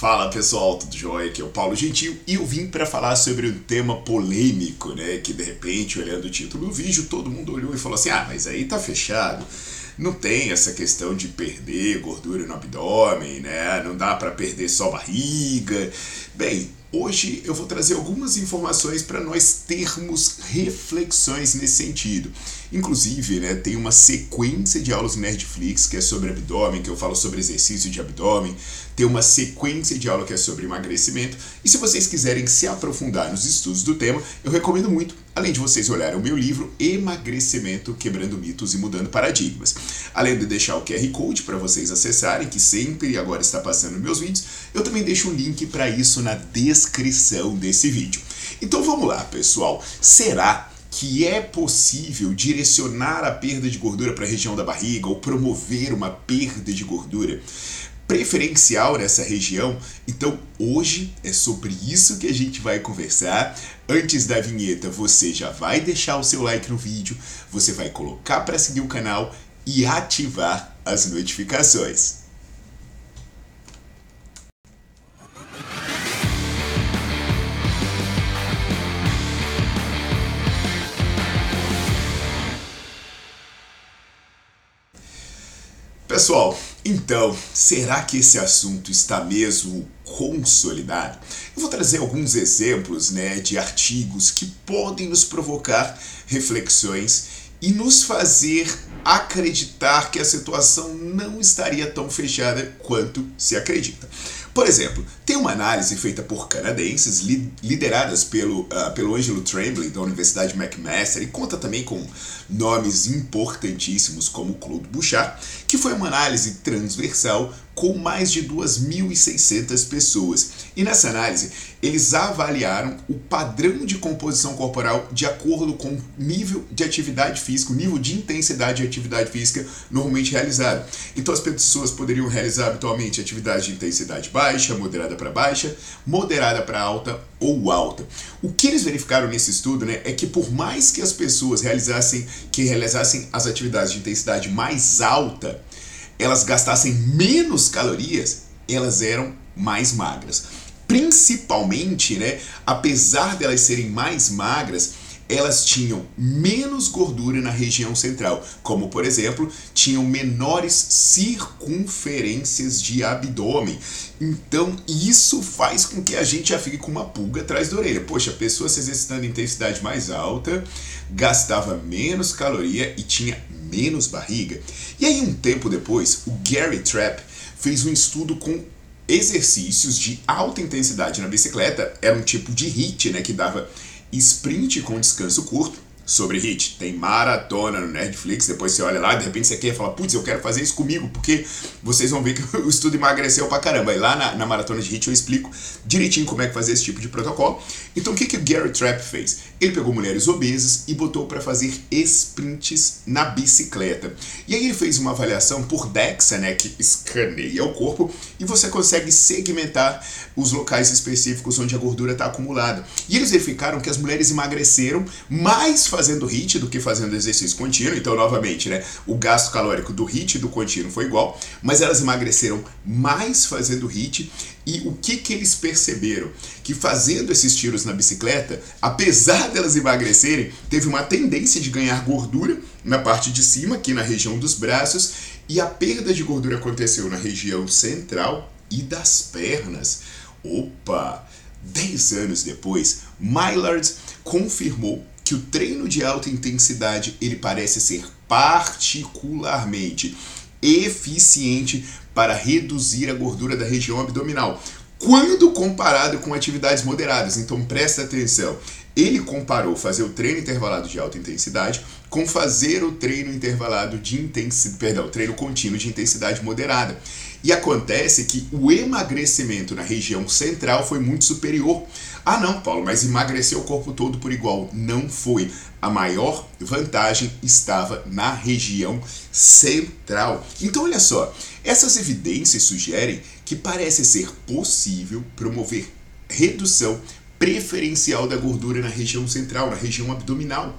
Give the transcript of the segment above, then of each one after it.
Fala pessoal, tudo jóia? Aqui é o Paulo Gentil e eu vim para falar sobre um tema polêmico, né? Que de repente, olhando o título do vídeo, todo mundo olhou e falou assim: ah, mas aí tá fechado. Não tem essa questão de perder gordura no abdômen, né? Não dá para perder só barriga. Bem, Hoje eu vou trazer algumas informações para nós termos reflexões nesse sentido. Inclusive, né, tem uma sequência de aulas no Nerdflix que é sobre abdômen, que eu falo sobre exercício de abdômen, tem uma sequência de aula que é sobre emagrecimento. E se vocês quiserem se aprofundar nos estudos do tema, eu recomendo muito, além de vocês olharem o meu livro Emagrecimento, Quebrando Mitos e Mudando Paradigmas. Além de deixar o QR Code para vocês acessarem, que sempre agora está passando nos meus vídeos, eu também deixo um link para isso na descrição desse vídeo. Então vamos lá, pessoal. Será que é possível direcionar a perda de gordura para a região da barriga ou promover uma perda de gordura? Preferencial nessa região. Então, hoje é sobre isso que a gente vai conversar. Antes da vinheta, você já vai deixar o seu like no vídeo, você vai colocar para seguir o canal e ativar as notificações. Pessoal, então, será que esse assunto está mesmo consolidado? Eu vou trazer alguns exemplos né, de artigos que podem nos provocar reflexões e nos fazer acreditar que a situação não estaria tão fechada quanto se acredita. Por exemplo, tem uma análise feita por canadenses, lideradas pelo, uh, pelo Angelo Tremblay, da Universidade McMaster, e conta também com nomes importantíssimos como Claude Bouchard, que foi uma análise transversal com mais de 2.600 pessoas. E nessa análise, eles avaliaram o padrão de composição corporal de acordo com o nível de atividade física, o nível de intensidade de atividade física normalmente realizado. Então as pessoas poderiam realizar habitualmente atividade de intensidade baixa, moderada para baixa, moderada para alta ou alta. O que eles verificaram nesse estudo né, é que por mais que as pessoas realizassem, que realizassem as atividades de intensidade mais alta, elas gastassem menos calorias, elas eram mais magras. Principalmente, né, apesar de elas serem mais magras, elas tinham menos gordura na região central, como por exemplo, tinham menores circunferências de abdômen. Então, isso faz com que a gente já fique com uma pulga atrás da orelha. Poxa, a pessoa se exercitando em intensidade mais alta, gastava menos caloria e tinha menos barriga. E aí, um tempo depois, o Gary Trapp fez um estudo com exercícios de alta intensidade na bicicleta. Era um tipo de HIIT, né, que dava sprint com descanso curto sobre HIT. Tem maratona no Netflix, depois você olha lá, de repente você quer falar, putz, eu quero fazer isso comigo, porque vocês vão ver que o estudo emagreceu pra caramba. E lá na, na maratona de HIT eu explico direitinho como é que fazer esse tipo de protocolo. Então o que, que o Gary Trapp fez? Ele pegou mulheres obesas e botou para fazer sprints na bicicleta. E aí ele fez uma avaliação por DEXA, né, que escaneia o corpo, e você consegue segmentar os locais específicos onde a gordura está acumulada. E eles verificaram que as mulheres emagreceram mais fazendo HIIT do que fazendo exercício contínuo. Então, novamente, né, o gasto calórico do HIIT e do contínuo foi igual, mas elas emagreceram mais fazendo HIIT. E o que, que eles perceberam? Que fazendo esses tiros na bicicleta, apesar delas emagrecerem, teve uma tendência de ganhar gordura na parte de cima, aqui na região dos braços, e a perda de gordura aconteceu na região central e das pernas. Opa! 10 anos depois, Maillard confirmou que o treino de alta intensidade ele parece ser particularmente eficiente para reduzir a gordura da região abdominal, quando comparado com atividades moderadas. Então presta atenção. Ele comparou fazer o treino intervalado de alta intensidade com fazer o treino intervalado de intensidade, perdão, treino contínuo de intensidade moderada. E acontece que o emagrecimento na região central foi muito superior. Ah, não, Paulo, mas emagreceu o corpo todo por igual. Não foi. A maior vantagem estava na região central. Então, olha só, essas evidências sugerem que parece ser possível promover redução preferencial da gordura na região central, na região abdominal.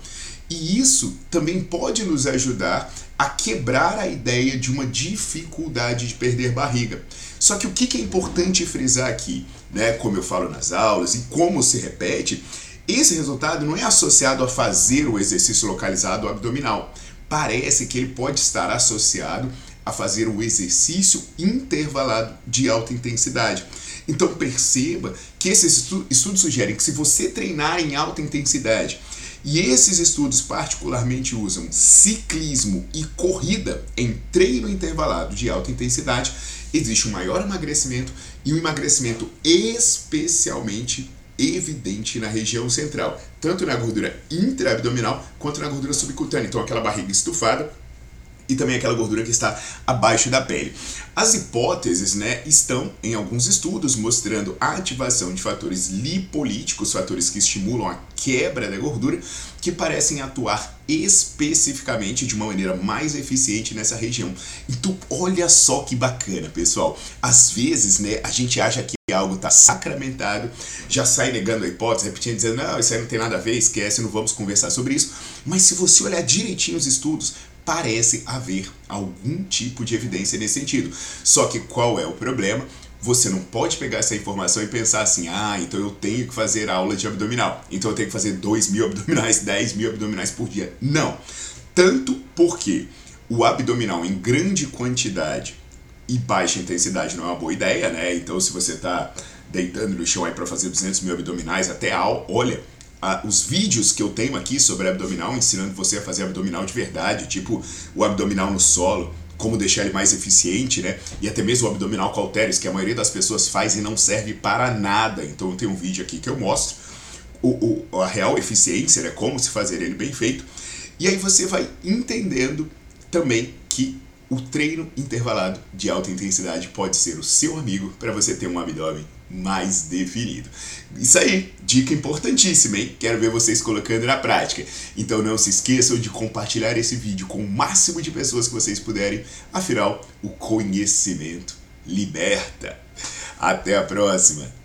E isso também pode nos ajudar a quebrar a ideia de uma dificuldade de perder barriga. Só que o que é importante frisar aqui, né, como eu falo nas aulas e como se repete, esse resultado não é associado a fazer o exercício localizado abdominal. Parece que ele pode estar associado a fazer o exercício intervalado de alta intensidade. Então perceba que esses estudos sugerem que se você treinar em alta intensidade, e esses estudos particularmente usam ciclismo e corrida em treino intervalado de alta intensidade, existe um maior emagrecimento e um emagrecimento especialmente evidente na região central, tanto na gordura intraabdominal quanto na gordura subcutânea. Então aquela barriga estufada e também aquela gordura que está abaixo da pele. As hipóteses né, estão em alguns estudos mostrando a ativação de fatores lipolíticos, fatores que estimulam a quebra da gordura, que parecem atuar especificamente de uma maneira mais eficiente nessa região. Então, olha só que bacana, pessoal. Às vezes, né, a gente acha que algo está sacramentado, já sai negando a hipótese, repetindo, dizendo, não, isso aí não tem nada a ver, esquece, não vamos conversar sobre isso. Mas se você olhar direitinho os estudos, parece haver algum tipo de evidência nesse sentido. Só que qual é o problema? Você não pode pegar essa informação e pensar assim, ah, então eu tenho que fazer aula de abdominal, então eu tenho que fazer 2 mil abdominais, 10 mil abdominais por dia. Não. Tanto porque o abdominal em grande quantidade e baixa intensidade não é uma boa ideia, né? Então se você está deitando no chão aí para fazer 200 mil abdominais, até olha, os vídeos que eu tenho aqui sobre abdominal, ensinando você a fazer abdominal de verdade, tipo o abdominal no solo, como deixar ele mais eficiente, né? E até mesmo o abdominal cauteris, que a maioria das pessoas faz e não serve para nada. Então eu tenho um vídeo aqui que eu mostro o, o, a real eficiência, né? Como se fazer ele bem feito. E aí você vai entendendo também que o treino intervalado de alta intensidade pode ser o seu amigo para você ter um abdômen mais definido. Isso aí, dica importantíssima, hein? Quero ver vocês colocando na prática. Então não se esqueçam de compartilhar esse vídeo com o máximo de pessoas que vocês puderem. Afinal, o conhecimento liberta. Até a próxima!